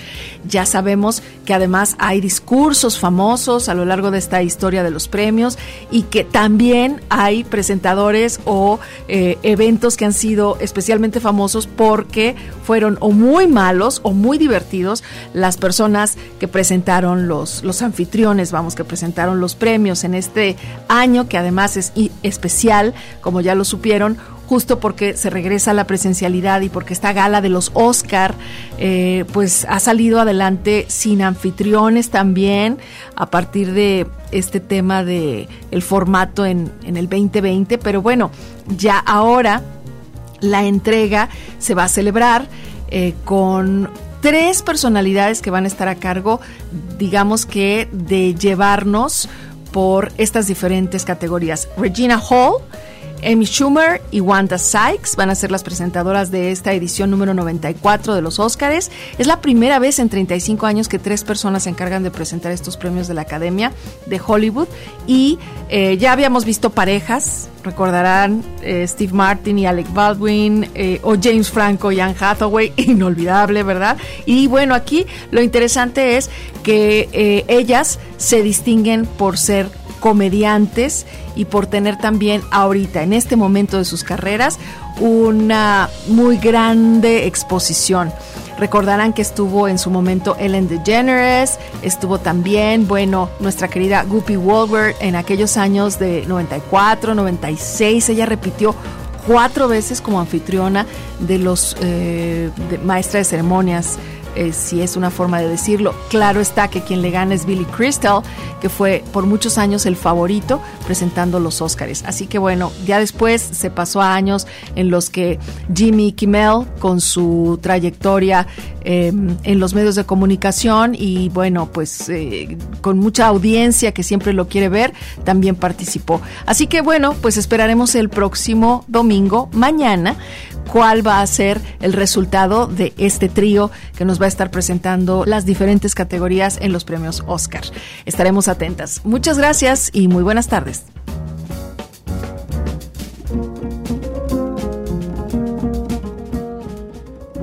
Ya sabemos que además hay discursos famosos a lo largo de esta historia de los premios y que también hay presentadores o eh, eventos que han sido especialmente famosos porque fueron o muy malos o muy divertidos las personas que presentaron los, los anfitriones, vamos, que presentaron los premios en este año que además es especial, como ya lo supieron, justo porque se regresa a la presencialidad y porque esta gala de los Oscar eh, pues ha salido adelante sin anfitriones también a partir de este tema de el formato en, en el 2020 pero bueno ya ahora la entrega se va a celebrar eh, con tres personalidades que van a estar a cargo digamos que de llevarnos por estas diferentes categorías. Regina Hall, Amy Schumer y Wanda Sykes van a ser las presentadoras de esta edición número 94 de los Óscares. Es la primera vez en 35 años que tres personas se encargan de presentar estos premios de la Academia de Hollywood y eh, ya habíamos visto parejas, recordarán eh, Steve Martin y Alec Baldwin eh, o James Franco y Anne Hathaway, inolvidable, ¿verdad? Y bueno, aquí lo interesante es que ellas se distinguen por ser comediantes y por tener también ahorita, en este momento de sus carreras, una muy grande exposición. Recordarán que estuvo en su momento Ellen DeGeneres, estuvo también, bueno, nuestra querida Guppy Wolver en aquellos años de 94, 96. Ella repitió cuatro veces como anfitriona de los eh, maestra de ceremonias eh, si es una forma de decirlo. Claro está que quien le gana es Billy Crystal, que fue por muchos años el favorito presentando los Oscars. Así que bueno, ya después se pasó a años en los que Jimmy Kimmel, con su trayectoria em, en los medios de comunicación y bueno, pues eh, con mucha audiencia que siempre lo quiere ver, también participó. Así que bueno, pues esperaremos el próximo domingo, mañana, cuál va a ser el resultado de este trío que nos va a estar presentando las diferentes categorías en los premios Oscar. Estaremos atentas. Muchas gracias y muy buenas tardes.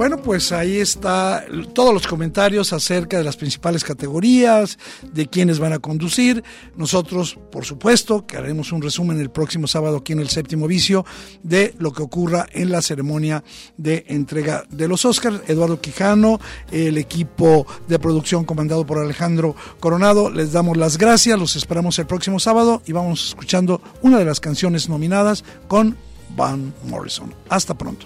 Bueno, pues ahí está todos los comentarios acerca de las principales categorías, de quiénes van a conducir. Nosotros, por supuesto, que haremos un resumen el próximo sábado aquí en el séptimo vicio de lo que ocurra en la ceremonia de entrega de los Oscars. Eduardo Quijano, el equipo de producción comandado por Alejandro Coronado, les damos las gracias, los esperamos el próximo sábado y vamos escuchando una de las canciones nominadas con Van Morrison. Hasta pronto.